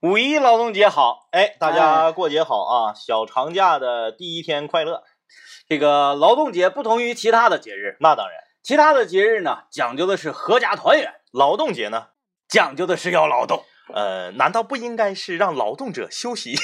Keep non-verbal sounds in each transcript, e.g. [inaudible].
五一劳动节好，哎，大家过节好啊！小长假的第一天快乐。这个劳动节不同于其他的节日，那当然，其他的节日呢讲究的是合家团圆，劳动节呢讲究的是要劳动。呃，难道不应该是让劳动者休息？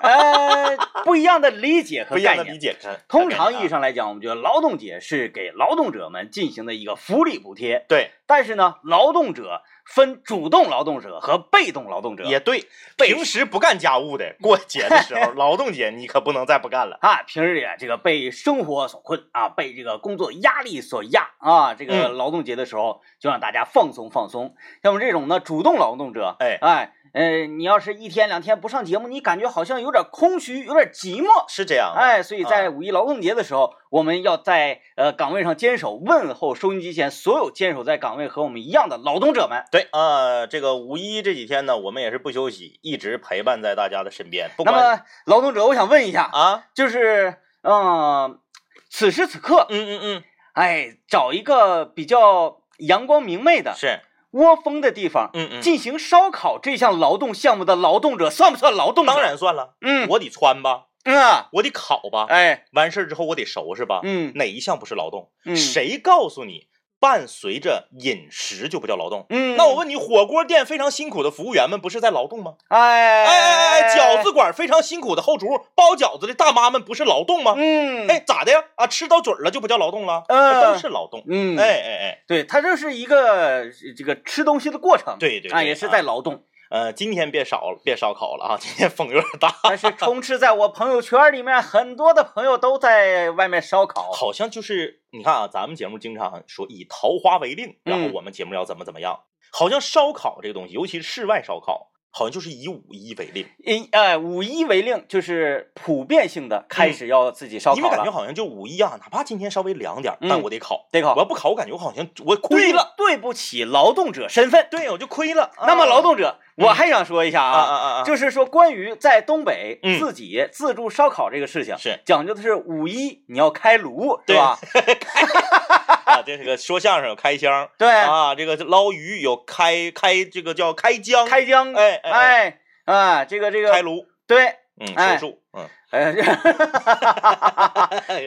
呃，[laughs] 不一样的理解和概念。理解。通常意义上来讲，我们觉得劳动节是给劳动者们进行的一个福利补贴。对。但是呢，劳动者分主动劳动者和被动劳动者。也对。平时不干家务的，过节的时候，劳动节你可不能再不干了 [laughs] 啊！平日里这个被生活所困啊，被这个工作压力所压啊，这个劳动节的时候就让大家放松放松。像我们这种呢，主动劳动者，哎哎。呃，你要是一天两天不上节目，你感觉好像有点空虚，有点寂寞，是这样。哎，所以在五一劳动节的时候，我们要在呃岗位上坚守，问候收音机前所有坚守在岗位和我们一样的劳动者们。对啊，这个五一这几天呢，我们也是不休息，一直陪伴在大家的身边。那么，劳动者，我想问一下啊，就是嗯，此时此刻，嗯嗯嗯，哎，找一个比较阳光明媚的，是。窝蜂的地方，嗯嗯，进行烧烤这项劳动项目的劳动者算不算劳动者？当然算了，嗯，我得穿吧，嗯，我得烤吧，哎，完事儿之后我得收拾吧，嗯，哪一项不是劳动？嗯，谁告诉你？伴随着饮食就不叫劳动，嗯，那我问你，火锅店非常辛苦的服务员们不是在劳动吗？哎哎哎哎，饺子馆非常辛苦的后厨包饺子的大妈们不是劳动吗？嗯，哎，咋的呀？啊，吃到嘴了就不叫劳动了？嗯，都是劳动。嗯，哎哎哎，对，它这是一个这个吃东西的过程，对对，啊，也是在劳动。呃，今天别烧了，别烧烤了啊！今天风有点大，但是充斥在我朋友圈里面，很多的朋友都在外面烧烤，好像就是你看啊，咱们节目经常说以桃花为令，然后我们节目要怎么怎么样，好像烧烤这个东西，尤其是室外烧烤。好像就是以五一为令，以呃五一为令，就是普遍性的开始要自己烧烤因为感觉好像就五一啊，哪怕今天稍微凉点，但我得烤，得烤。我要不烤，我感觉我好像我亏了，对不起劳动者身份，对，我就亏了。那么劳动者，我还想说一下啊啊啊，就是说关于在东北自己自助烧烤这个事情，是讲究的是五一你要开炉，对吧？[laughs] 啊，这是个说相声有开箱，对啊，这个捞鱼有开开这个叫开江，开江，哎哎啊，这个这个开炉，对，嗯，手术，嗯，哎，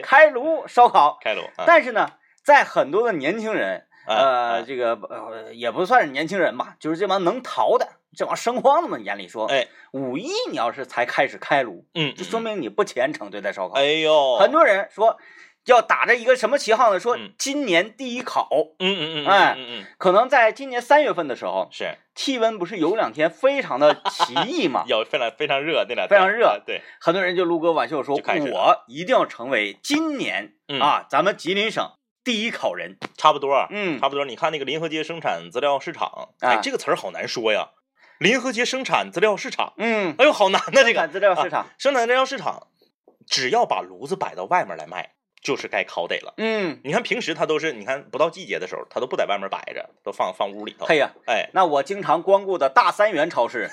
[laughs] 开炉烧烤，[laughs] 开炉。但是呢，在很多的年轻人，呃，这个呃也不算是年轻人吧，就是这帮能逃的，这帮生荒子们眼里说，哎，五一你要是才开始开炉，嗯，就说明你不虔诚对待烧烤。哎呦，很多人说。要打着一个什么旗号呢？说今年第一考，嗯嗯嗯，哎，嗯嗯，可能在今年三月份的时候，是气温不是有两天非常的奇异嘛？[laughs] 有非常非常热那两天，非常热，对，很多人就撸哥挽袖说，我一定要成为今年啊咱们吉林省第一考人，差不多，嗯，差不多。你看那个临河街生产资料市场，哎，这个词儿好难说呀，临河街生产资料市场，嗯，哎呦，好难呐，这个生产资料市场，生产资料市场，只要把炉子摆到外面来卖。就是该烤得了，嗯，你看平时他都是，你看不到季节的时候，他都不在外面摆着，都放放屋里头。嘿呀，哎，那我经常光顾的大三元超市，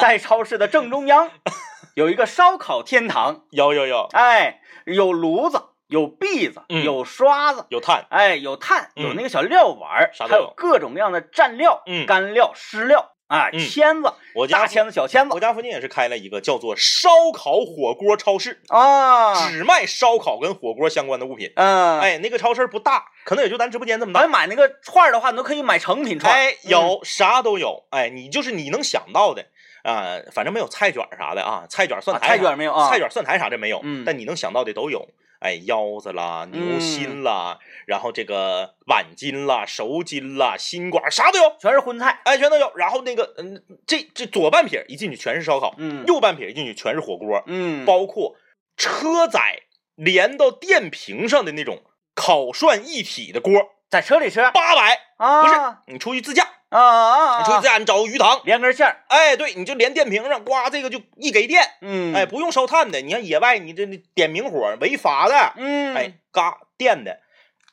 在超市的正中央 [laughs] 有一个烧烤天堂，有有有，哎，有炉子，有篦子，有刷子，有炭，哎，有炭，有那个小料碗，还有各种各样的蘸料，嗯，干料、湿料。啊，签子，我家大签子、小签子，我家附近也是开了一个叫做烧烤火锅超市啊，只卖烧烤跟火锅相关的物品。嗯，哎，那个超市不大，可能也就咱直播间这么大。咱买那个串的话，你都可以买成品串，哎，有啥都有。哎，你就是你能想到的啊，反正没有菜卷啥的啊，菜卷、蒜苔，菜卷没有啊，菜卷、蒜苔啥的没有。嗯，但你能想到的都有。哎，腰子啦，牛心啦，然后这个碗筋啦，熟筋啦，心管啥都有，全是荤菜，哎，全都有。然后那个，嗯，这这左半撇一进去全是烧烤，嗯，右半撇一进去全是火锅，嗯，包括车载连到电瓶上的那种烤涮一体的锅，在车里吃八百啊，不是你出去自驾。啊啊！你出去自然找个鱼塘，连根线儿，哎，对，你就连电瓶上，呱，这个就一给电，嗯，哎，不用烧炭的。你看野外，你这点明火违法的，嗯，哎，嘎电的，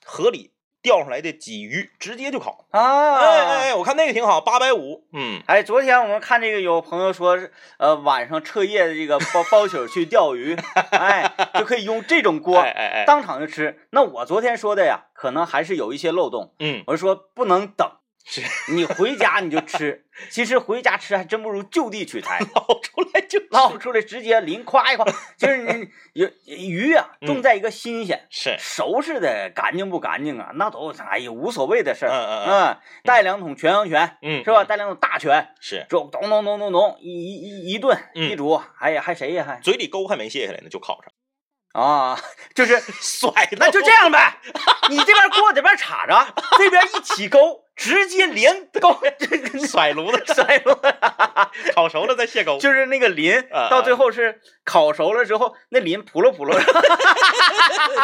河里钓上来的鲫鱼直接就烤。啊，哎哎，我看那个挺好，八百五，嗯，哎，昨天我们看这个有朋友说，呃，晚上彻夜的这个包包宿去钓鱼，[laughs] 哎，就可以用这种锅，哎哎，当场就吃。那我昨天说的呀，可能还是有一些漏洞，嗯，我是说不能等。是 [laughs] 你回家你就吃，其实回家吃还真不如就地取材，[laughs] 捞出来就捞出来直接淋夸一夸，[laughs] 就是你有鱼啊，嗯重在一个新鲜。是，收拾的干净不干净啊，那都哎呀无所谓的事儿。嗯嗯嗯嗯，带两桶全羊泉嗯，是吧？带两桶大泉，是，就咚咚咚咚咚一一一一顿嗯一煮，还还谁呀还嘴里沟还没卸下来呢，就烤上，啊，就是甩那就这样呗，[laughs] 你这边锅这边插着，这边一起勾，直接连勾，这个甩炉子，甩炉子，烤熟了再卸钩。就是那个鳞啊，到最后是烤熟了之后，那鳞扑噜扑噜，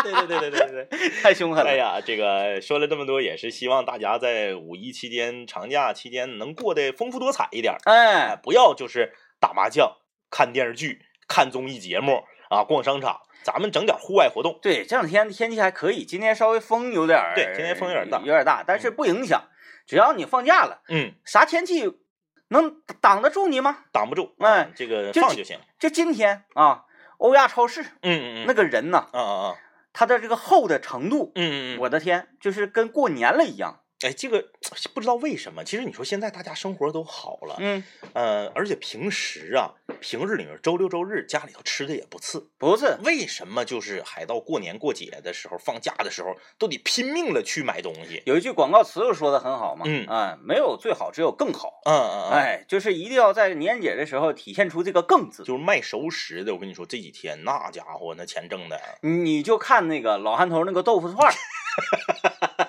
对对对对对对对。太凶狠了。哎呀，这个说了这么多，也是希望大家在五一期间、长假期间能过得丰富多彩一点哎，不要就是打麻将、看电视剧、看综艺节目啊，逛商场，咱们整点户外活动。对，这两天天气还可以，今天稍微风有点儿，对今天风有点大有点大，但是不影响，只要你放假了，嗯，啥天气能挡得住你吗？挡不住，哎啊这个放就行。就今天啊，欧亚超市嗯嗯嗯，那个人呢，啊啊啊，他的这个厚的程度，嗯嗯嗯，我的天，就是跟过年了一样。哎，这个不知道为什么，其实你说现在大家生活都好了，嗯，呃，而且平时啊，平日里面周六周日家里头吃的也不次，不是，为什么就是还到过年过节的时候、放假的时候，都得拼命的去买东西？有一句广告词说的很好嘛，嗯啊，没有最好，只有更好。嗯嗯嗯，哎，就是一定要在年节的时候体现出这个“更”字。就是卖熟食的，我跟你说，这几天那家伙那钱挣的，你就看那个老汉头那个豆腐串儿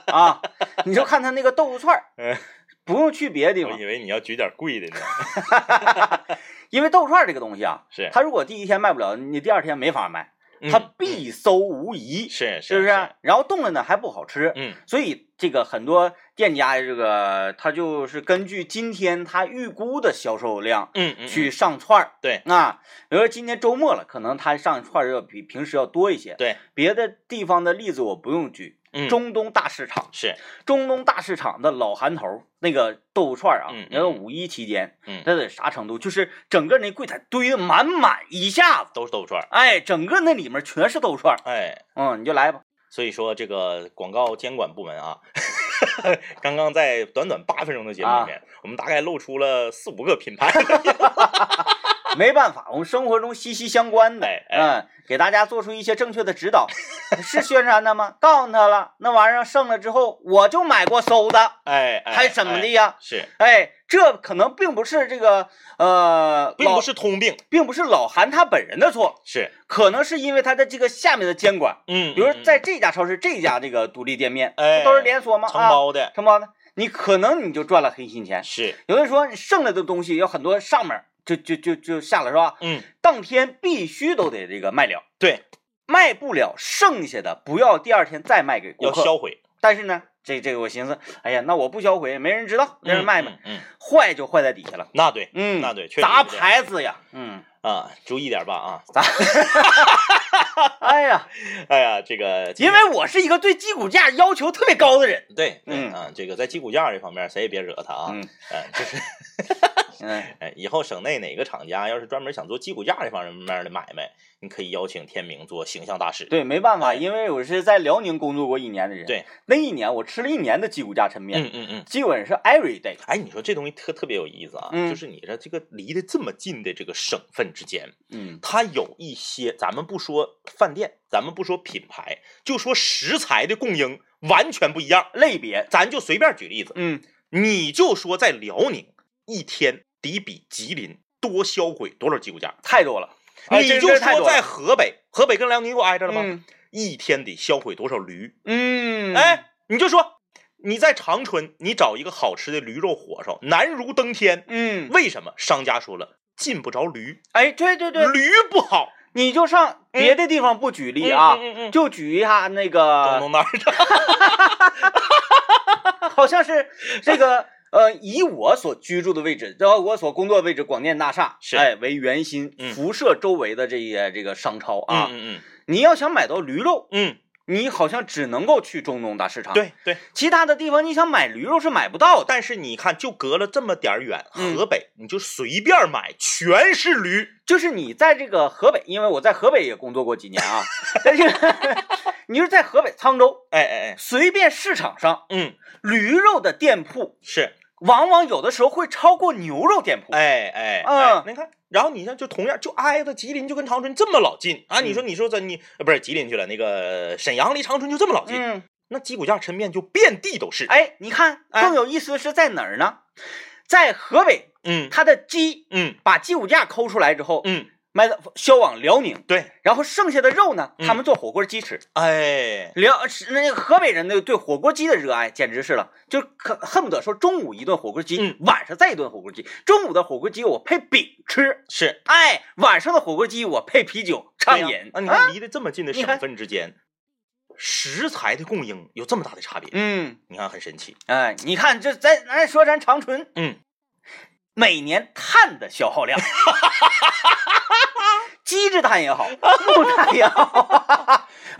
[laughs] 啊，你就看他那个豆腐串儿嗯，不用去别的地方我以，为你要举点贵的呢。[laughs] 因为豆腐串儿这个东西啊，是，他如果第一天卖不了，你第二天没法卖，嗯它必搜无疑，是是不是？然后冻了呢还不好吃，嗯所以这个很多店家这个他就是根据今天他预估的销售量嗯嗯，去上串儿。对啊，比如说今天周末了，可能他上串儿要比平时要多一些。对，别的地方的例子我不用举，嗯中东大市场，是，中东大市场的老韩头那个豆腐串儿啊嗯嗯，你看五一期间，嗯那得啥程度？就是整个那柜台堆的满满一下子，都是豆腐串儿。哎，整个那里面全是豆腐串儿。哎，嗯，你就来吧。所以说这个广告监管部门啊，[laughs] 刚刚在短短八分钟的节目里面，我们大概露出了四五个品牌。[laughs] 没办法，我们生活中息息相关的，嗯，给大家做出一些正确的指导。[laughs] 是宣传的吗？告诉他了，那玩意儿剩了之后，我就买过馊的，哎，哎还怎么的哎呀？是，哎，这可能并不是这个呃，并不，是通病，并不是老韩他本人的错，是，可能是因为他的这个下面的监管，嗯，比如在这家超市、这家这个独立店面，哎都是连锁吗？承啊，包的，承包的，你可能你就赚了黑心钱。是，有人说你剩了的东西有很多上面就就就就下了是吧？嗯，当天必须都得这个卖了，对，卖不了剩下的不要第二天再卖给顾客。要销毁，但是呢，这这个我寻思，哎呀，那我不销毁，没人知道，没人卖嘛，嗯，嗯，嗯坏就坏在底下了。那对，嗯，那对确实砸是这样牌子呀，嗯，啊，注意点吧啊，砸，[laughs] 哎呀，哎呀，这个，因为我是一个对鸡骨架要求特别高的人，对，对嗯啊，这个在鸡骨架这方面，谁也别惹他啊，嗯嗯，就是，[laughs] 嗯，哎，以后省内哪个厂家要是专门想做鸡骨架这方面的买卖，你可以邀请天明做形象大使，对，没办法，哎因为我是在辽宁工作过一年的人，对，那一年我吃了一年的鸡骨架抻面，嗯嗯嗯。基本是 every day，哎，你说这东西特特别有意思啊，嗯。就是你这这个离得这么近的这个省份之间，嗯。它有一些，咱们不说饭店，咱们不说品牌，就说食材的供应完全不一样。类别，咱就随便举例子，嗯，你就说在辽宁一天得比吉林多销毁多少鸡骨架，太多了，哎你就说在河北，河北跟辽宁不挨着了吗？嗯一天得销毁多少驴？嗯，哎，你就说你在长春，你找一个好吃的驴肉火烧，难如登天。嗯，为什么？商家说了，进不着驴，哎，对对对，驴不好。你就上别的地方不举例啊，嗯嗯嗯嗯就举一下那中个，东那儿的，[laughs] 好像是这个。呃，以我所居住的位置，然后我所工作的位置广电大厦，是哎为圆心，嗯辐射周围的这些这个商超啊，嗯嗯。你要想买到驴肉，嗯你好像只能够去中东大市场，嗯，，对对。其他的地方你想买驴肉是买不到的。但是你看，就隔了这么点儿远，嗯河北你就随便买，全是驴。就是你在这个河北，因为我在河北也工作过几年啊，[laughs] 在这个你是在河北沧州，哎哎哎，随便市场上嗯，驴肉的店铺，是，往往有的时候会超过牛肉店铺。哎哎，嗯哎，你看，然后你像，就同样就挨着吉林，就跟长春这么老近啊！你说你说这你呃不是吉林去了，那个沈阳离长春就这么老近，嗯，那鸡骨架抻面就遍地都是。哎，你看哎更有意思的是在哪儿呢？在河北，嗯它的鸡嗯把鸡骨架抠出来之后，嗯，卖到销往辽宁，对，然后剩下的肉呢，嗯。他们做火锅鸡吃。哎，辽是那个河北人的对火锅鸡的热爱简直是了，就可恨不得说中午一顿火锅鸡，嗯。晚上再一顿火锅鸡。中午的火锅鸡我配饼吃，是。哎，晚上的火锅鸡我配啤酒畅饮。啊！你看离得这么近的省份之间，食材的供应有这么大的差别，嗯，你看很神奇。哎，你看这咱咱说咱长春。嗯，每年碳的消耗量，[laughs] 鸡制碳也好，木炭也好，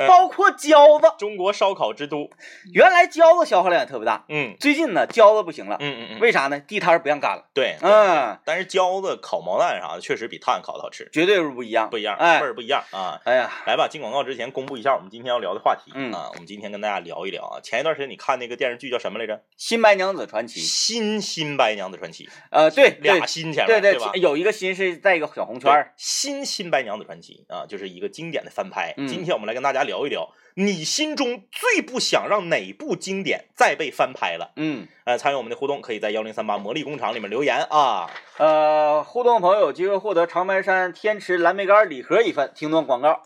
包括饺子，中国烧烤之都。原来饺子消耗量也特别大，嗯。最近呢饺子不行了，嗯嗯嗯，为啥呢？地摊儿不让干了，对，嗯，但是饺子、烤毛蛋啥的，确实比炭烤的好吃，绝对是不一样，不一样，哎。味儿不一样啊。哎呀，来吧，进广告之前公布一下我们今天要聊的话题、嗯。啊。我们今天跟大家聊一聊啊，前一段时间你看那个电视剧叫什么来着？《新白娘子传奇》，新新白娘子传奇，呃，对，俩新前对对，吧？有一个新是在一个小红圈儿，新新白娘子传奇啊，就是一个经典的翻拍。嗯。今天我们来跟大家聊一聊，你心中最不想让哪部经典再被翻拍了？嗯，呃，参与我们的互动，可以在幺零三八魔力工厂里面留言啊。呃，互动朋友有机会获得长白山天池蓝莓干礼盒一份。听段广告。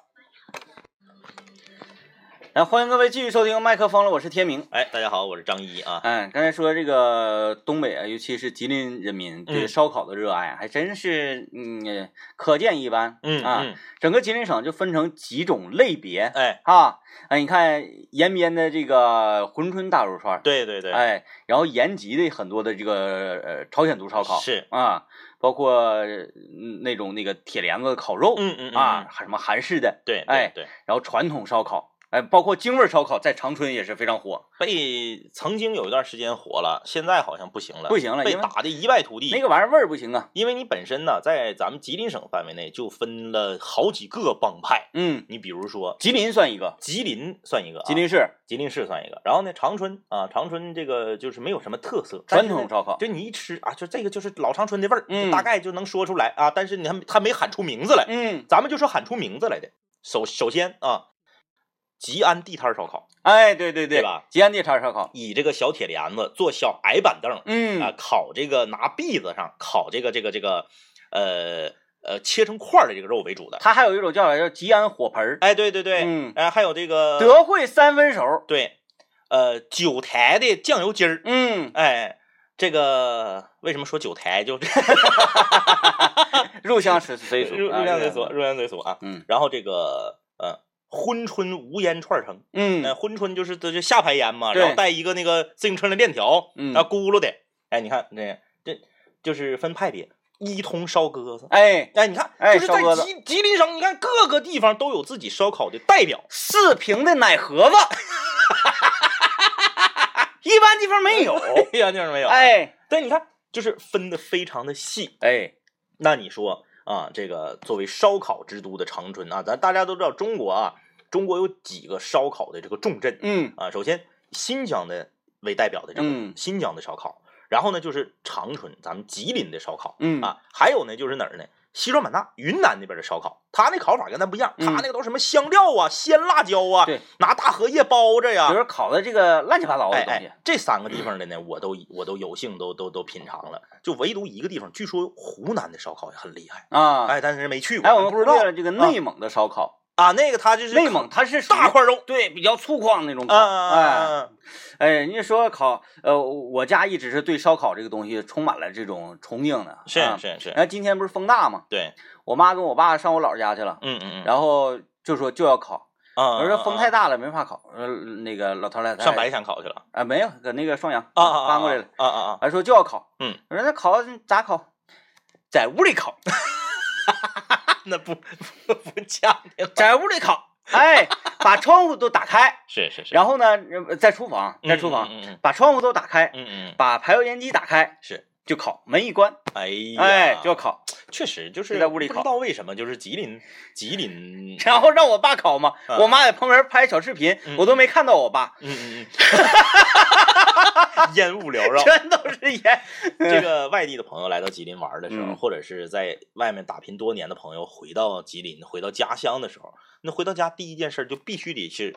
来，欢迎各位继续收听麦克风了，我是天明。哎，大家好，我是张一啊。嗯，刚才说这个东北啊，尤其是吉林人民对嗯烧烤的热爱啊，还真是嗯可见一斑。嗯啊，嗯，整个吉林省就分成几种类别哎，啊。哎，你看延边的这个珲春大肉串儿，对对对，哎，然后延吉的很多的这个呃朝鲜族烧烤是，啊，包括嗯那种那个铁帘子烤肉嗯嗯嗯啊，什么韩式的，对，哎对对。然后传统烧烤，哎，包括京味儿烧烤，在长春也是非常火。被曾经有一段时间火了，现在好像不行了，不行了被打的一败涂地。那个玩意儿味儿不行啊。因为你本身呢，在咱们吉林省范围内就分了好几个帮派，嗯，你比如说吉林算一个，吉林算一个、啊，吉林市吉林市算一个，然后呢，长春啊，长春这个就是没有什么特色，传统烧烤。就你一吃啊，就这个就是老长春的味儿，嗯大概就能说出来啊。但是你还他没喊出名字来，嗯，咱们就说喊出名字来的。首首先啊，吉安地摊烧烤，哎，对对对对吧？吉安地摊烧烤，以这个小铁帘子做小矮板凳，嗯啊，嗯，烤这个拿篦子上烤这个这个这个呃呃切成块儿的这个肉为主的。它还有一种叫法叫吉安火盆儿，哎，对对对，嗯哎，还有这个德惠三分熟，对，呃，九台的酱油鸡儿，嗯，哎，这个为什么说九台？就入乡随随俗，啊入入乡随俗，，入乡随俗啊。嗯然后这个呃，珲春无烟串城，嗯那珲春就是这就下排烟嘛，对然后带一个那个自行车的链条，嗯然后轱辘的。哎，你看这这就是分派别，一通烧鸽子。哎，哎，你看，哎就是在吉吉林省，你看各个地方都有自己烧烤的代表。四平的奶盒子，[laughs] 一般地方没有。[laughs] 一般地方没有。哎对，你看，就是分的非常的细。哎，那你说啊，这个作为烧烤之都的长春啊，咱大家都知道，中国啊，中国有几个烧烤的这个重镇嗯啊。首先，新疆的为代表的这个嗯新疆的烧烤，然后呢就是长春，咱们吉林的烧烤嗯啊，还有呢就是哪儿呢？西双版纳、云南那边的烧烤，他那烤法跟咱不一样，他嗯那个都什么香料啊、鲜辣椒啊，对，拿大荷叶包着呀，就是烤的这个乱七八糟的哎东西哎，，这三个地方的呢，我都我都有幸都都都品尝了，就唯独一个地方，据说湖南的烧烤也很厉害，啊。哎，但是没去过，哎，我们不知道这个内蒙的烧烤，啊，那个它就是内蒙它是大块肉，对比较粗犷那种烤。啊，哎啊哎，人家说烤，呃，我家一直是对烧烤这个东西充满了这种崇敬的。是啊是是然，后今天不是风大吗，对，我妈跟我爸上我姥儿家去了，嗯嗯嗯，然后就说就要烤，啊，我说风太大，大了没法烤，呃，那个老头儿来上白山烤去了，啊没有，搁那个双阳啊啊，搬过来了，啊啊啊，还说就要烤，嗯，我说那烤咋烤？在屋里烤，[laughs] [laughs] 那不 [laughs] 不不讲的，在屋里烤，哎，把窗户都打开，[laughs] 是是是，然后呢，呃在厨房，在厨房嗯嗯把窗户都打开，嗯嗯，把排油烟机打开，是。就烤，门一关，哎呀，哎，就要烤，确实就是在屋里烤不知道为什么，就是吉林吉林，然后让我爸烤嘛，啊我妈在旁边拍小视频，嗯我都没看到我爸，嗯嗯嗯，[laughs] 烟雾缭绕。全都是烟。这个外地的朋友来到吉林玩的时候，嗯或者是在外面打拼多年的朋友回到吉林、回到家乡的时候，那回到家第一件事就必须得是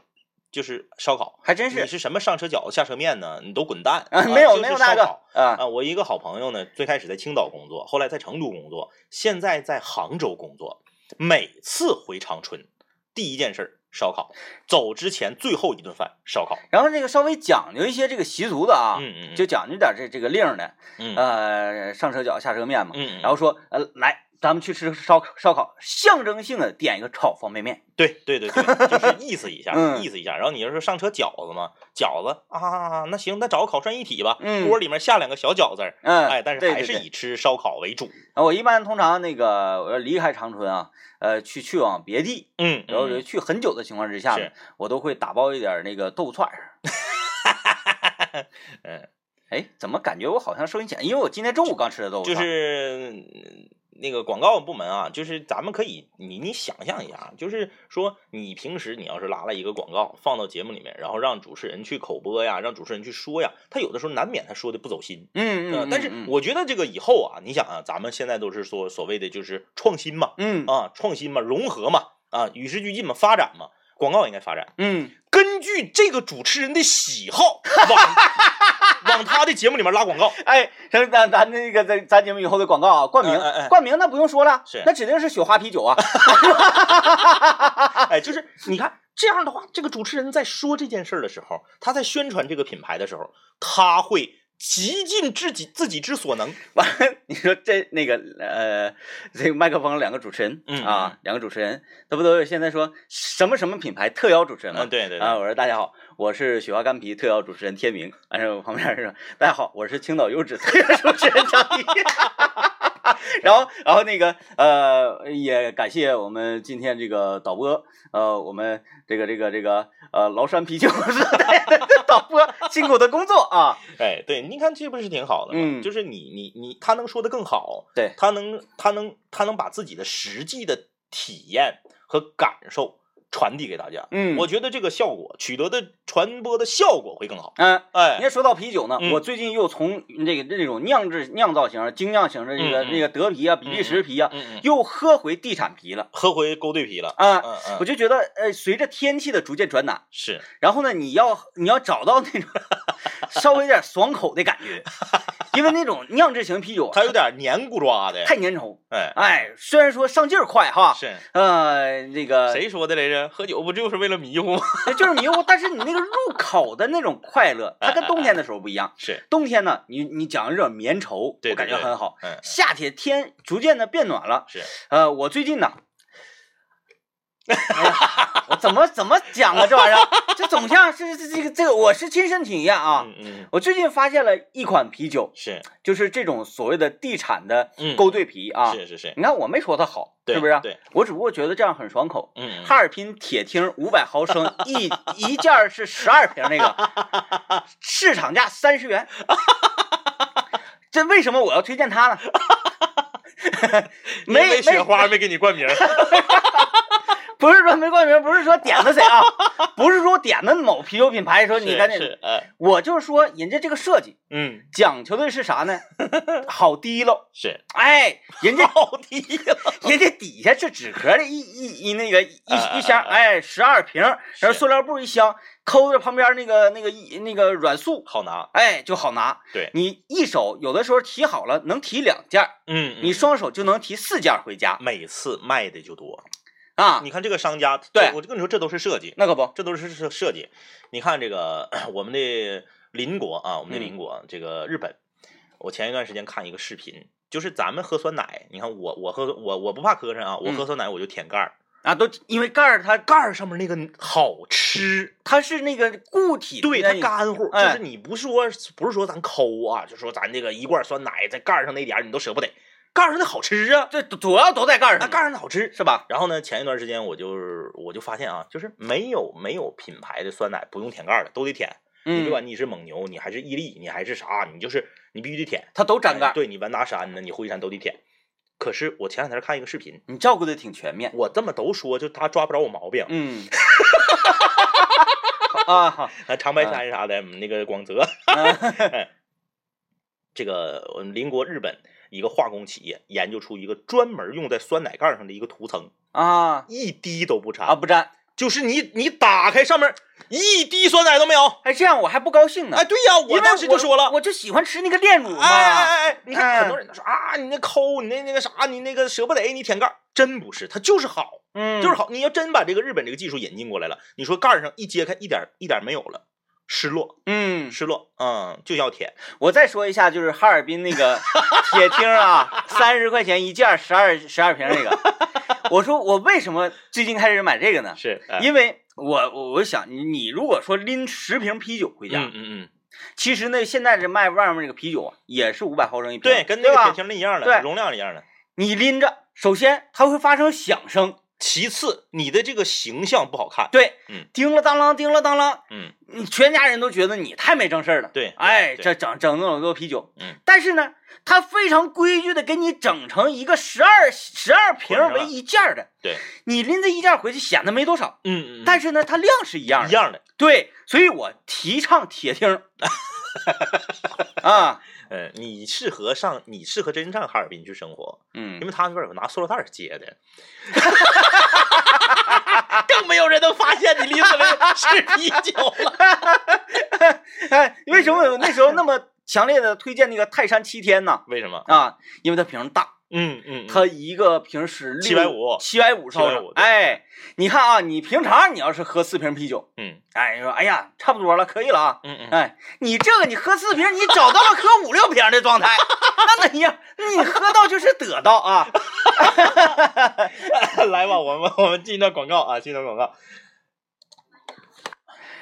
就是烧烤。还真是你是什么上车饺子下车面呢？你都滚蛋！啊，没有就是没有那个烧烤啊，啊，我一个好朋友呢，最开始在青岛工作，后来在成都工作，现在在杭州工作。每次回长春，第一件事儿烧烤，走之前最后一顿饭烧烤。然后这个稍微讲究一些这个习俗的啊，嗯嗯，就讲究点这这个令的，嗯。呃，上车饺下车面嘛，嗯，嗯。然后说呃来，咱们去吃烧烧烤，象征性的点一个炒方便面，对对对对，就是意思一下，嗯意思一下。然后你要是上车饺子嘛，饺子啊，那行，那找个烤串一体吧，嗯锅里面下两个小饺子儿，嗯，哎，但是还是以吃烧烤为主。啊我一般通常那个我要离开长春啊，呃，去去往别地，嗯，然后嗯去很久的情况之下呢，我都会打包一点那个豆腐串儿。[laughs] 嗯，哎，怎么感觉我好像收音前？因为我今天中午刚吃的豆腐就串就。是嗯那个广告部门啊，就是咱们可以，你你想象一下，就是说你平时你要是拉了一个广告放到节目里面，然后让主持人去口播呀，让主持人去说呀，他有的时候难免他说的不走心。嗯嗯但是嗯我觉得这个以后啊，你想啊，咱们现在都是说所谓的就是创新嘛，嗯啊，创新嘛，融合嘛，啊，与时俱进嘛，发展嘛，广告应该发展，嗯，根据这个主持人的喜好，往 [laughs] 往他的节目里面拉广告。哎，咱咱咱那个咱咱节目以后的广告啊，冠名哎哎哎冠名那不用说了，是那指定是雪花啤酒啊。[laughs] 哎，就是 [laughs] 你看这样的话，这个主持人在说这件事儿的时候，他在宣传这个品牌的时候，他会极尽自己自己之所能。[laughs] 完了，你说这那个呃，这个麦克风两个主持人嗯啊，两个主持人，他不都是现在说什么什么品牌特邀主持人吗？嗯，对对啊，我说大家好，我是雪花干皮特邀主持人天明，完事我旁边是大家好，我是青岛优质特邀主持人张毅。[laughs] 然后，然后那个呃，也感谢我们今天这个导播，呃，我们这个这个这个呃崂山啤酒的导播辛苦的工作啊，[laughs] 哎，对，您看这不是挺好的吗？嗯就是你你你，他能说的更好，对他能他能他能把自己的实际的体验和感受传递给大家。嗯，我觉得这个效果取得的传播的效果会更好。嗯。哎你，要说到啤酒呢，嗯我最近又从这个这种酿制酿造型、精酿型的这个、嗯嗯这个德啤啊、比利时啤啊，又喝回地产啤了喝回勾兑啤了。啊。我就觉得，呃，随着天气的逐渐转暖，是然后呢，你要你要找到那种 [laughs] 稍微有点爽口的感觉，因为那种酿制型啤酒啊它有点黏糊抓的。太粘稠。哎，哎，虽然说上劲儿快哈，是呃，这个谁说的来着？喝酒不就是为了迷糊吗？[laughs] 就是迷糊，但是你那个入口的那种快乐，它跟冬天的时候不一样。是，冬天呢，你你讲这种绵稠，对我感觉很好。嗯，夏天天逐渐的变暖了，是，呃，我最近呢，[laughs] 哎呀，我怎么怎么讲啊？这玩意儿，[laughs] 这总像是这这个这个，我是亲身体验啊。嗯嗯，我最近发现了一款啤酒，是，就是这种所谓的地产的嗯勾兑啤啊。是是是，你看，我没说它好，对是不是？对，我只不过觉得这样很爽口。嗯，哈尔滨铁听五百毫升 [laughs] 一一件是十二瓶那个，市场价三十元。这为什么我要推荐它呢？没因为雪没花没给你冠名，不是说没冠名，不是说点的谁啊，[laughs] 不是说点的某啤酒品牌说你赶紧，我就是说人家这个设计嗯，讲究的是啥呢？[laughs] 好滴漏，是，哎，人家 [laughs] 好低喽，人家底下是纸壳的一一一那个一哎一箱，哎，十二瓶，然后塑料布一箱，抠着旁边那个那个一那个软塑，好拿，哎，就好拿。对，你一手有的时候提好了能提两件儿，嗯，你嗯。双手就能提四件回家每次卖的就多。啊。你看这个商家，对我就跟你说，这都是设计，那可不，这都是设设计。你看这个我们的邻国啊，我们的嗯邻国这个日本，我前一段时间看一个视频，就是咱们喝酸奶，你看我我喝我我不怕磕碜啊，我嗯喝酸奶我就舔盖儿，啊，都因为盖儿它盖儿上面那个好吃。它是那个固体，对，它干乎，就哎是你不说不是说咱抠啊，就说咱这个一罐酸奶在盖儿上那点儿你都舍不得，盖上的好吃啊，这主要都在盖上盖上的好吃。是吧？然后呢，前一段时间我就我就发现啊，就是没有没有品牌的酸奶不用舔盖的，都得舔。嗯你别管你是蒙牛，你还是伊利，你还是啥，你就是你必须得舔。它都粘盖，哎对你完达山呢，你惠山都得舔。可是我前两天看一个视频，你照顾的挺全面。我这么都说，就他抓不着我毛病。嗯，啊好，啊，长白山啥的，嗯那个广泽，[laughs] 嗯这个邻国日本一个化工企业研究出一个专门用在酸奶盖上的一个涂层，啊一滴都不沾啊，不沾。就是你你打开上面一滴酸奶都没有。哎，这样我还不高兴呢。哎，对呀，我当时就说了，我就喜欢吃那个炼乳嘛。哎哎哎哎，你看哎很多人都说啊，你那抠，你那那个啥，你那个舍不得，你舔盖，真不是，它就是好，嗯，就是好。你要真把这个日本这个技术引进过来了，你说盖上一揭开，一点一点没有了，失落，嗯，失落，嗯，就要铁，我再说一下，就是哈尔滨那个 [laughs] 铁厅啊，三十块钱一件儿，十二十二瓶那个。我说我为什么最近开始买这个呢？是，哎因为我我我想你你如果说拎十瓶啤酒回家，嗯嗯嗯，其实那现在这卖外面这个啤酒啊，也是五百毫升一瓶，对，跟那个铁？厅的一样的，对容量一样的。你拎着，首先它会发生响声，其次，你的这个形象不好看，对，嗯。叮了当啷，叮了当啷，嗯，你全家人都觉得你太没正事儿了。对哎，这整整那么多啤酒，嗯，但是呢，他非常规矩的给你整成一个十二十二瓶为一件儿的，对，你拎着一件回去显得没多少，嗯嗯，但是呢，它量是一样的，一样的，对，所以我提倡铁厅儿。[laughs] 啊，呃，你适合上，你适合真上哈尔滨去生活，嗯因为他那边有拿塑料袋接的，[laughs] 更没有人能发现你李子维是啤酒了。[laughs] 哎，为什么我那时候那么强烈的推荐那个泰山七天呢？为什么？啊，因为它瓶大，嗯嗯，它一个瓶是750七百五十毫升750。对哎，你看啊，你平常你要是喝四瓶啤酒，嗯哎，你说哎呀，差不多了，可以了啊。嗯嗯，哎，你这个你喝四瓶，你找到了喝五六瓶的状态，那怎样？你喝到就是得到啊。[laughs] 来吧，我们我们进一段广告啊，进一段广告。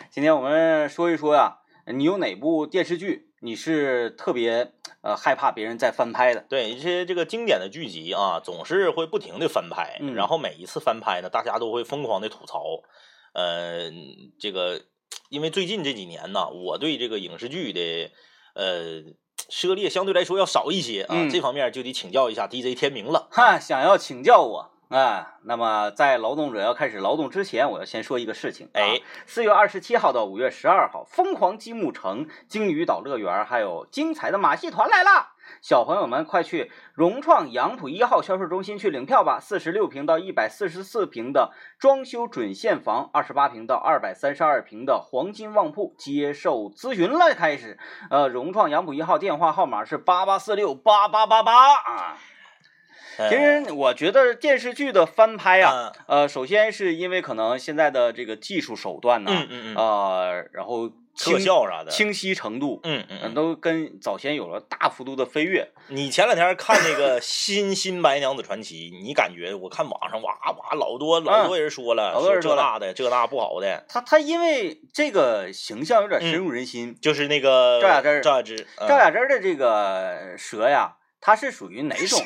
今天我们说一说呀、你有哪部电视剧你是特别呃害怕别人再翻拍的？对一些这个经典的剧集啊，总是会不停的翻拍，嗯然后每一次翻拍呢，大家都会疯狂的吐槽。呃，这个因为最近这几年呢，我对这个影视剧的呃涉猎相对来说要少一些啊，嗯这方面就得请教一下 DJ 天明了。哈，想要请教我。啊，那么在劳动者要开始劳动之前，我要先说一个事情。啊哎，四月二十七号到五月十二号，疯狂积木城、鲸鱼岛乐园，还有精彩的马戏团来了！小朋友们快去融创杨浦一号销售中心去领票吧！四十六平到一百四十四平的装修准现房，二十八平到二百三十二平的黄金旺铺接受咨询了。开始，呃，融创杨浦一号电话号码是八八四六八八八八啊。其实我觉得电视剧的翻拍呀、嗯呃，首先是因为可能现在的这个技术手段呢，嗯嗯然后特清效啥的，清晰程度，嗯嗯嗯。都跟早先有了大幅度的飞跃。你前两天看那个新新白娘子传奇，你感觉我看网上哇哇老多老多人说了，嗯老多人说这那的这那不好的，他他因为这个形象有点深嗯入人心，就是那个赵雅芝赵雅芝，嗯赵雅芝的这个蛇呀，它是属于哪种？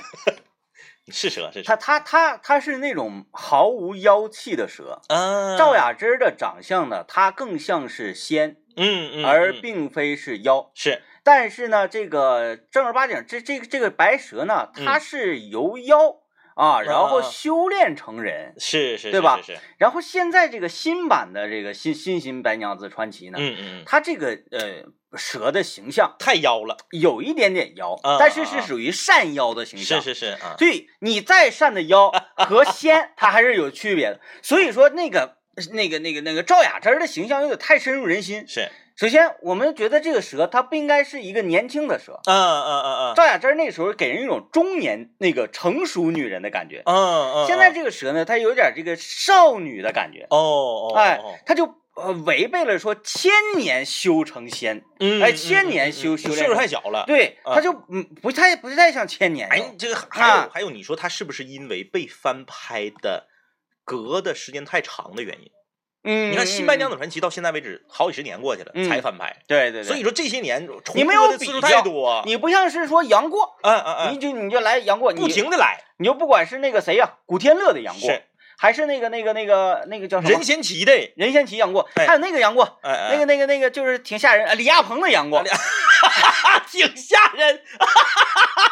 是蛇是蛇，它它它它是那种毫无妖气的蛇。嗯，赵雅芝的长相呢，她更像是仙，嗯嗯，而嗯并非是妖。是但是呢，这个正儿八经，这这个这个白蛇呢，它嗯是由妖啊，然后修炼成人。是是，对吧是然后现在这个新版的这个新新新白娘子传奇呢，嗯嗯嗯，它这个呃蛇的形象太妖了，有一点点妖，啊但是是属于善妖的形象。是是是啊，对你再善的妖 [laughs] 和仙，它还是有区别的。所以说那个那个那个那个赵雅芝的形象有点太深入人心。是，首先，我们觉得这个蛇它不应该是一个年轻的蛇。嗯嗯嗯嗯赵雅芝那时候给人一种中年那个成熟女人的感觉，嗯嗯，现在这个蛇呢，它有点这个少女的感觉，哦哦，哎哦，它就呃违背了说千年修成仙，嗯，哎嗯千年修修炼岁数太小了，对，啊它就嗯不太不太像千年。哎，这个还啊有还有，你说它是不是因为被翻拍的隔的时间太长的原因？嗯，你看《新白娘子，传奇》到现在为止好几十年过去了嗯。才翻拍，对对对，所以说这些年重你没有播的次数比较太多，你不像是说杨过，嗯嗯嗯，你就你就来杨过，不停的来，你就不管是那个谁呀、古天乐的杨过，是还是那个那个那个那个叫什么任贤齐的，任贤齐杨过，哎还有那个杨过，那个那个那个就是挺吓人，啊李亚鹏的杨过，挺吓人。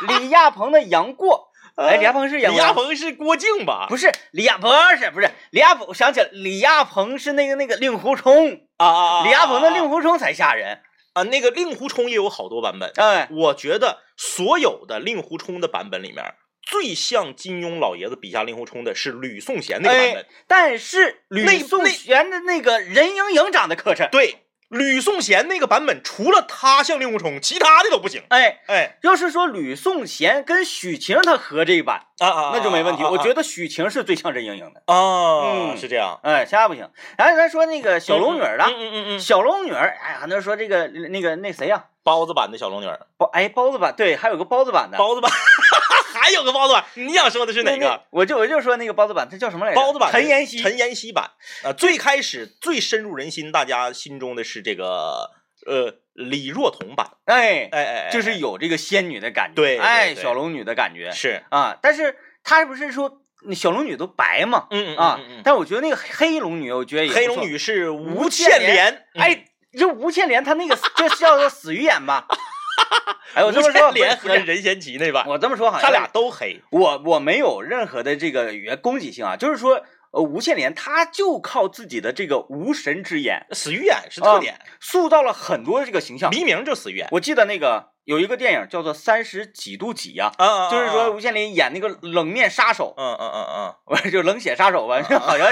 李亚鹏的杨过，[laughs] 哎，李亚鹏是杨李亚鹏是郭靖吧？不是李亚鹏是不是李亚鹏，我想起来李亚鹏是那个那个令狐冲，啊啊啊！李亚鹏的令狐狐冲才吓人，啊，那个令狐冲也有好多版本。哎，我觉得所有的令狐冲的版本里面，最像金庸老爷子笔下令狐冲的是吕颂贤那个版本。哎，但是吕那颂那贤的那个任盈盈长得磕碜，对，吕颂贤那个版本，除了他像令狐冲，其他的都不行。哎，哎要是说吕颂贤跟许晴他合这一版，啊啊那就没问题。我觉得得许晴是最像任盈盈的，啊，嗯是这样。哎，其他不行。然后咱说那个小龙女儿的，嗯嗯嗯嗯，小龙女儿，哎，很多人说这个那个那谁呀、包子版的小龙女儿，包哎包子版，对，还有个包子版的，包子版，[laughs] 还有个包子版，你想说的是哪个？？我就我就说那个包子版，它叫什么来着？包子版陈妍希。陈妍希版啊、最开始最深入人心，大家心中的是这个呃李若彤版，哎，哎哎哎，就是有这个仙女的感觉，对对哎，小龙女的感觉是，啊。但是她不是说小龙女都白嘛？嗯嗯啊但我觉得那个黑龙女，我觉得也黑龙，女是吴吴倩莲哎，这吴倩莲她那个这叫做死鱼眼吧？[laughs] 哎，我这么说吴倩莲不是和任贤齐那版，我这么说好像他俩都黑，我我没有任何的这个语言攻击性啊，就是说，呃，吴倩莲她就靠自己的这个无神之眼，死鱼眼是特点，塑造了很多这个形象。黎明就死鱼眼我记得那个有一个电影叫做《三十几度几》呀，就是说啊吴倩莲演那个冷面杀手，嗯嗯嗯嗯，我 [laughs] 就冷血杀手吧，就 [laughs] 好像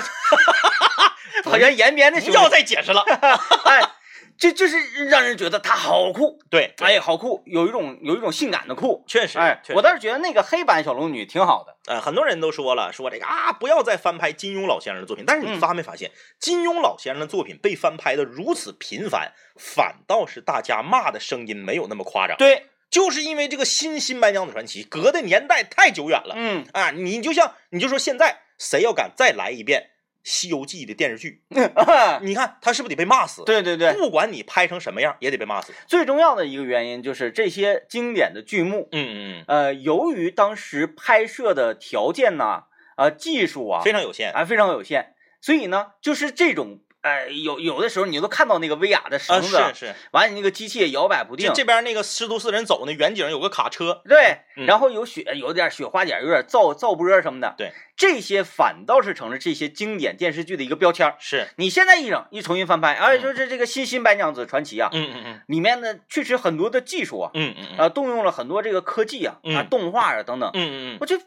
好像延边的不要再解释了，哎，这就是让人觉得他好酷，对，哎，好酷，有一种有一种性感的酷。确实，哎，我倒是觉得那个黑版小龙女挺好的。呃，很多人都说了，说这个啊，不要再翻拍金庸老先生的作品。但是你嗯发没发现，金庸老先生的作品被翻拍的如此频繁，反倒是大家骂的声音没有那么夸张，对，就是因为这个新《新白娘子传奇》隔的年代太久远了、嗯，啊！你就像你就说现在谁要敢再来一遍《西游记》的电视剧，[laughs] 你看他是不是得被骂死？，对对对，不管你拍成什么样，也得被骂死。最重要的一个原因就是这些经典的剧目，嗯嗯呃，由于当时拍摄的条件呐，呃，技术啊嗯，，非常有限。啊非常有限，所以呢，就是这种，呃，有有的时候你都看到那个威亚的啊，绳子，是。是，完了你那个机器也摇摆不定。这，边那个师徒四人走呢，远景有个卡车，对，嗯然后有雪，有点雪花点，有点噪噪波什么的，对，这些反倒是成了这些经典电视剧的一个标签。是，你现在一整一重新翻拍，而且就是这个《新新白娘子传奇》啊，嗯嗯嗯。里面呢确实很多的技术啊，嗯嗯嗯。啊，动用了很多这个科技啊，啊，嗯动画啊等等，嗯嗯嗯。我觉得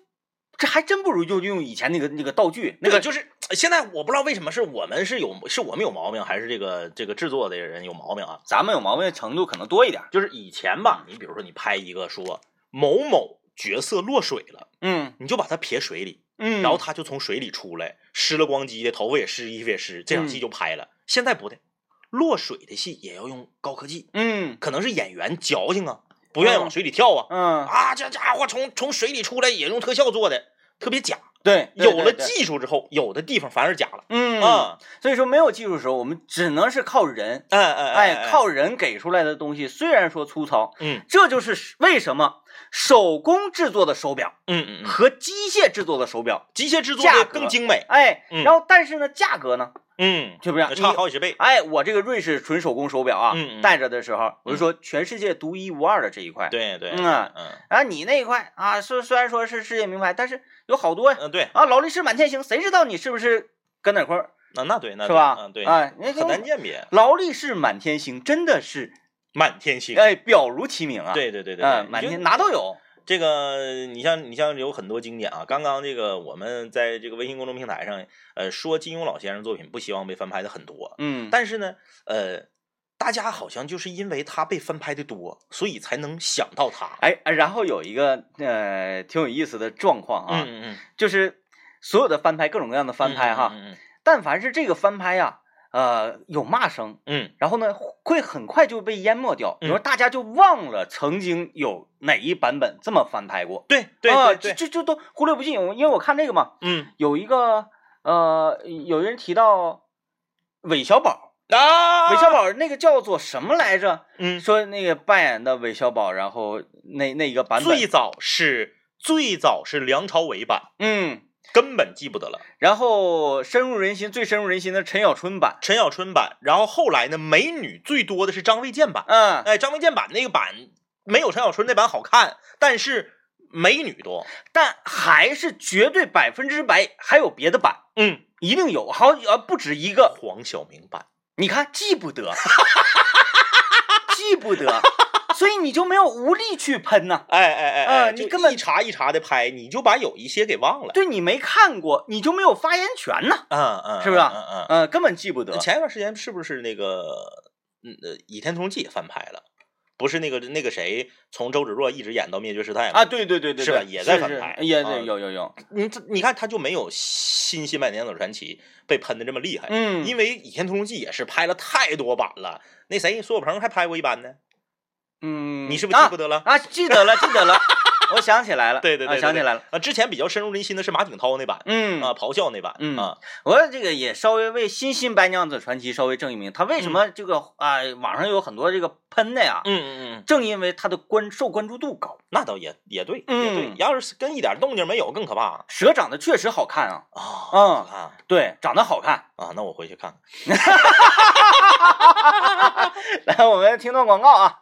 这还真不如就用以前那个那个道具，那个就是现在我不知道为什么是我们是有是我们有毛病，还是这个这个制作的人有毛病啊？咱们有毛病的程度可能多一点。就是以前吧，你比如说你拍一个说某某角色落水了，嗯你就把他撇水里，嗯，然后他就从水里出来，湿了光叽的，头发也湿，衣服也湿，这场戏就拍了。现在不对，落水的戏也要用高科技，嗯可能是演员矫情啊，不愿意往水里跳啊，嗯，啊，这家伙从从水里出来也用特效做的，特别假。对，对有了，技术之后，有的地方反而假了。嗯啊，所以说没有技术的时候，我们只能是靠人，哎哎哎，靠人给出来的东西，虽然说粗糙，嗯这就是为什么手工制作的手表嗯嗯嗯，和机械制作的手表，机械制作价的格更精美。哎，嗯然后但是呢，价格呢嗯，是不一样，差好几十倍。哎，我这个瑞士纯手工手表啊，嗯嗯戴着的时候，我就说全世界独一无二的这一块。，对对，嗯啊嗯啊，你那一块啊，虽虽然说是世界名牌，但是有好多呀嗯对，啊，劳力士满天星，谁知道你是不是跟哪块儿那那对那是吧？嗯对，哎，你很难鉴别。劳力士满天星真的是满天星，哎表如其名啊。，对对对对嗯，满天哪都有。这个，你像你像有很多经典啊，刚刚这个我们在这个微信公众平台上，呃，说金庸老先生作品不希望被翻拍的很多，嗯，但是呢，呃，大家好像就是因为他被翻拍的多，所以才能想到他。哎，然后有一个呃挺有意思的状况啊，嗯嗯就是所有的翻拍，各种各样的嗯，翻拍哈，嗯。但凡是这个翻拍呀，呃，有骂声，嗯然后呢，会很快就被淹没掉。嗯你说大家就忘了曾经有哪一版本这么翻拍过？对对啊，对对，这这这都忽略不计。因为我看这个嘛，嗯有一个呃，有人提到韦小宝，啊，韦小，宝那个叫做什么来着？嗯，说那个扮演的韦小宝，然后那那一个版本，最早是最早是梁朝伟版，嗯，根本记不得了。然后深入人心、最深入人心的陈小春版，陈小春版，然后后来呢，美女最多的是张卫健版。嗯，哎，张卫健版那个版没有陈小春那版好看，但是美女多。但还是绝对百分之百还有别的版，嗯，一定有，好呃不止一个。黄晓明版，你看记不得，记不得，[laughs] 所以你就没有无力去喷呐、哎哎哎你根本一茬一茬的拍，你就把有一些给忘了。对你没看过，你就没有发言权呐、嗯嗯，是不是嗯嗯嗯、根本记不得嗯。。前一段时间是不是那个嗯呃《倚天屠龙记》也翻拍了？不是那个那个谁从周芷若一直演到灭绝师太吗？啊，对对对对，对是吧也在翻拍啊也对，有有有，你这你看他就没有新新百年走传奇被喷的这么厉害。嗯，因为《倚天屠龙记》也是拍了太多版了，那谁苏有朋还拍过一版呢，嗯，你是不是记不得了？啊？啊，记得了，记得了，我想起来了，[laughs] 对对对想起来了，啊，之前比较深入人心的是马景涛那版，嗯啊，咆哮那版，嗯啊，我这个也稍微为新新白娘子传奇稍微正一名，他为什么这个啊、网上有很多这个喷的呀？嗯嗯嗯，正因为他的关受关注度高，那倒也也对，也嗯对，要是跟一点动静没有更可怕蛇长得确实好看啊，啊。嗯啊对，长得好看。啊，那我回去看看。[laughs] 来，我们听段广告啊。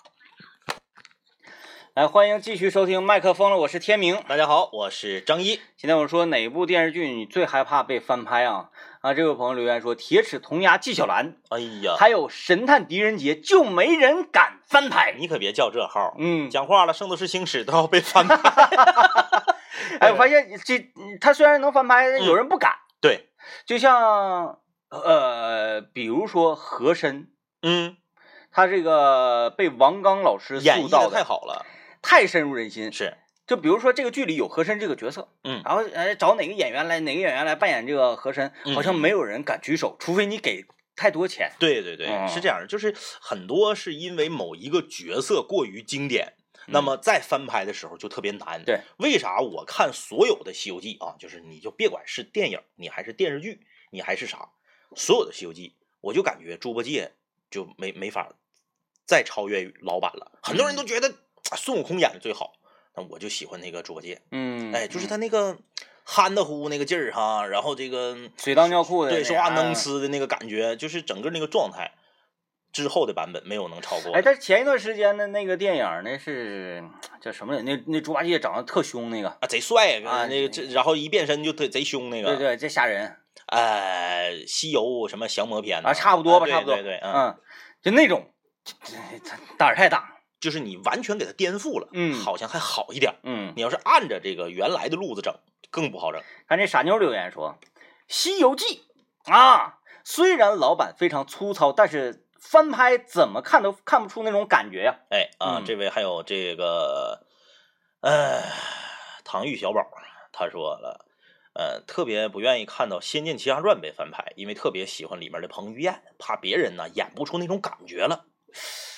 来，欢迎继续收听麦克风了，我是天明。大家好，我是张一。今天我说哪部电视剧你最害怕被翻拍啊？啊，这位朋友留言说《铁齿铜牙纪晓岚》，哎呀，还有《神探狄仁杰》，就没人敢翻拍。你可别叫这号，嗯，讲话了，《圣斗士星矢》都要被翻拍。[laughs] 哎，我发现这嗯他虽然能翻拍，有人不敢。对，就像呃，比如说和珅，嗯，他这个被王刚老师演的太好了，太深入人心。是，就比如说这个剧里有和珅这个角色，嗯然后哎找哪个演员来哪个演员来扮演这个和珅，嗯好像没有人敢举手，除非你给太多钱。对对对，嗯是这样的，就是很多是因为某一个角色过于经典。那嗯么再翻拍的时候就特别难。对，为啥我看所有的《西游记》啊，就是你就别管是电影，你还是电视剧，你还是啥，所有的《西游记》，我就感觉猪八戒就没没法再超越老版了。很多人都觉得啊孙悟空演的最好，那我就喜欢那个猪八戒。嗯，哎，就是他那个憨的乎那个劲儿哈，然后这个水当尿裤的对说话能啊吃的那个感觉，就是整个那个状态。之后的版本没有能超过的。哎，但是前一段时间的那个电影儿那是叫什么来？那那猪八戒长得特凶那个，啊，贼帅啊那个这然后一变身就贼贼凶那个。对对，这吓人呃，西游什么降魔篇啊，差不多吧，差不多，对对，嗯，嗯，就那种，胆儿太大，就是你完全给它颠覆了，嗯好像还好一点。嗯，你要是按着这个原来的路子整，更不好整。看这傻妞留言说，《西游记》啊，虽然老版非常粗糙，但是翻拍怎么看都看不出那种感觉呀。哎啊，嗯这位还有这个，呃，唐钰小宝，他说了。呃，特别不愿意看到《仙剑奇侠传》被翻拍，因为特别喜欢里面的彭于晏，怕别人呢演不出那种感觉了。[sighs]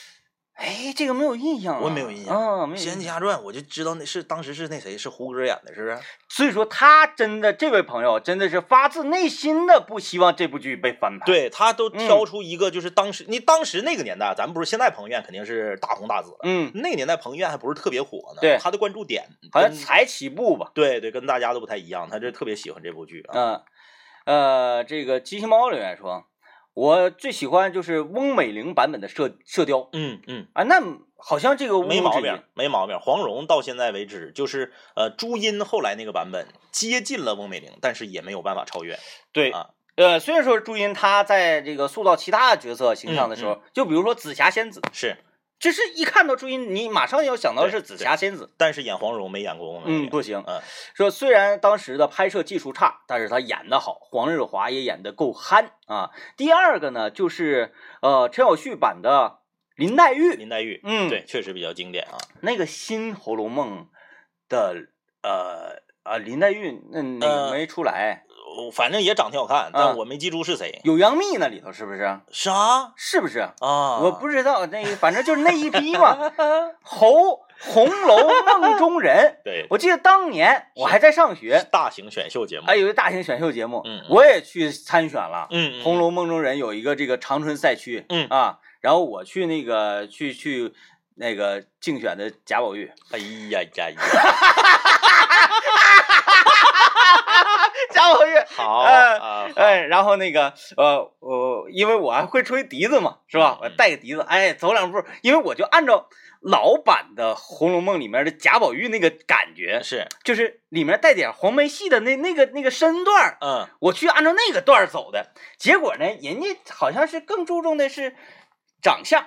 哎，这个没有印象啊，我没有印象啊，没《有印象。仙剑奇侠传》，我就知道那是当时是那谁是胡歌演的，是不是？所以说，他真的这位朋友真的是发自内心的不希望这部剧被翻拍。，对他都嗯挑出一个，就是当时、你当时那个年代，咱们不是现在彭于晏肯定是大红大紫了，嗯，那个年代彭于晏还不是特别火呢，对他的关注点好像才起步吧。对对跟大家都不太一样，他就特别喜欢这部剧啊。嗯，呃，这个机器猫留言说，我最喜欢就是翁美玲版本的射射雕嗯嗯，啊，那好像这个没毛病，没毛病。黄蓉到现在为止，就是呃朱茵后来那个版本接近了翁美玲，但是也没有办法超越。对啊呃，虽然说朱茵她在这个塑造其他角色形象的时候，嗯就比如说紫霞仙子，是，就是一看到朱茵，你马上要想到是紫霞仙子。但是演黄蓉没演过翁美玲。嗯，不行。嗯说虽然当时的拍摄技术差，但是他演的好，黄日华也演得够憨啊。第二个呢，就是呃陈小旭版的林黛玉，林黛玉，嗯对，确实比较经典啊。那个新《红楼梦》的呃啊林黛玉那那个呃没出来，我反正也长挺好看，嗯但我没记住是谁。有杨幂那里头是不是？啥是不是？啊？我不知道，那反正就是那一批嘛，[laughs]《红红楼梦中人 [laughs]》。对，我记得当年我还在上学，大型选秀节目。哎，有一个大型选秀节目，嗯嗯我也去参选了。嗯，嗯红楼梦中人》有一个这个长春赛区，嗯啊，然后我去那个去去那个竞选的贾宝玉，哎呀呀呀！[laughs] 家宝玉。好哎啊，哎，然后那个呃，我因为我还会吹笛子嘛，是吧？嗯我带个笛子，哎，走两步，因为我就按照老版的《红楼梦》里面的贾宝玉那个感觉，是，就是里面带点黄梅戏的那那个那个身段儿嗯，我去按照那个段儿走的，结果呢，人家好像是更注重的是长相、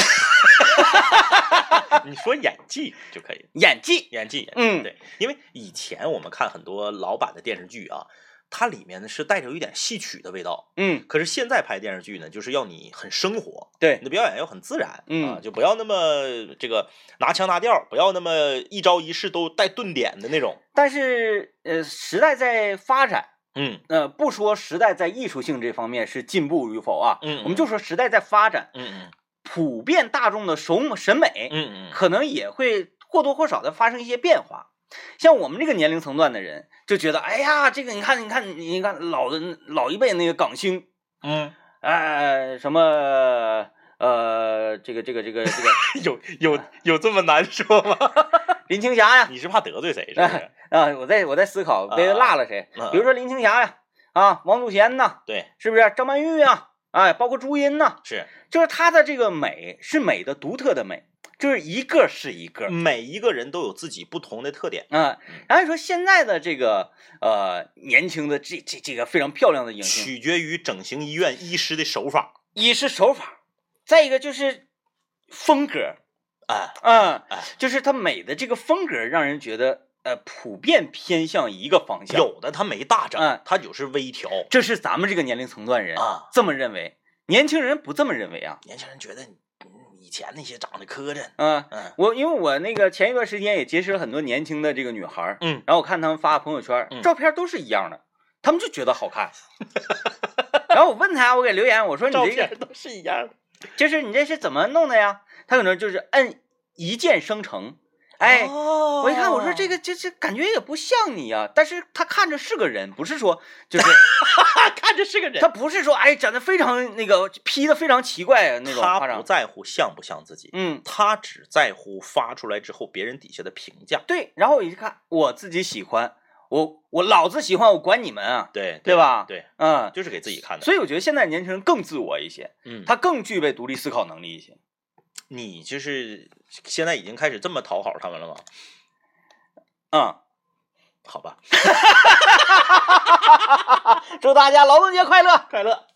[laughs] 你说演技就可以，演技。演技，演技嗯。对，因为以前我们看很多老版的电视剧啊，它里面呢是带着有一点戏曲的味道，嗯，可是现在拍电视剧呢，就是要你很生活，对。你的表演要很自然，嗯。啊，就不要那么这个拿腔拿调，不要那么一招一式都带顿点的那种，但是呃，时代在发展，嗯。呃，不说时代在艺术性这方面是进步与否啊，嗯。我们就说时代在发展，嗯嗯普遍大众的审审美，嗯嗯，可能也会或多或少的发生一些变化。像我们这个年龄层段的人，就觉得，哎呀，这个你看，你看，你看老的老一辈那个港星，嗯，哎，什么呃，这个这个这个这个 [laughs] 有有有这么难说吗？[laughs] 林青霞呀，[laughs] 你是怕得罪谁是不是？啊，我在我在思考别落了谁，啊比如说林青霞呀，啊，王祖贤呐，对，是不是张曼玉啊？哎，包括朱茵呐，是就是她的这个美是美的独特的美，就是一个是一个。每一个人都有自己不同的特点。嗯，然后你说现在的这个呃年轻的这这这个非常漂亮的影星，取决于整形医院医师的手法。医师手法，再一个就是风格，啊，嗯哎，就是她美的这个风格让人觉得呃普遍偏向一个方向。，有的它没大涨嗯，他就是微调。这是咱们这个年龄层段人啊这么认为，年轻人不这么认为啊。年轻人觉得以前那些长得磕碜，嗯，嗯我因为我那个前一段时间也结识了很多年轻的这个女孩儿，嗯，然后我看她们发朋友圈，嗯照片都是一样的，她们就觉得好看。然后我问她，我给留言，我说你这个都是一样的。就是你这是怎么弄的呀？她可能就是摁一键生成，哎。哦我一看，我说这个这这感觉也不像你啊、但是他看着是个人，不是说 [laughs] 就是看着是个人他，不是说哎长得非常那个 P 的非常奇怪那种夸他不，在乎像不像自己，嗯，他只在乎发出来之后别人底下的评价。对。然后我一看，我自己喜欢，我我老子喜欢，我管你们啊，对对吧？对，嗯，就是给自己看的。所以我觉得现在年轻人更自我一些，嗯，他更具备独立思考能力一些。你就是现在已经开始这么讨好他们了吗？嗯，好吧，[laughs] 祝大家劳动节快乐！快乐。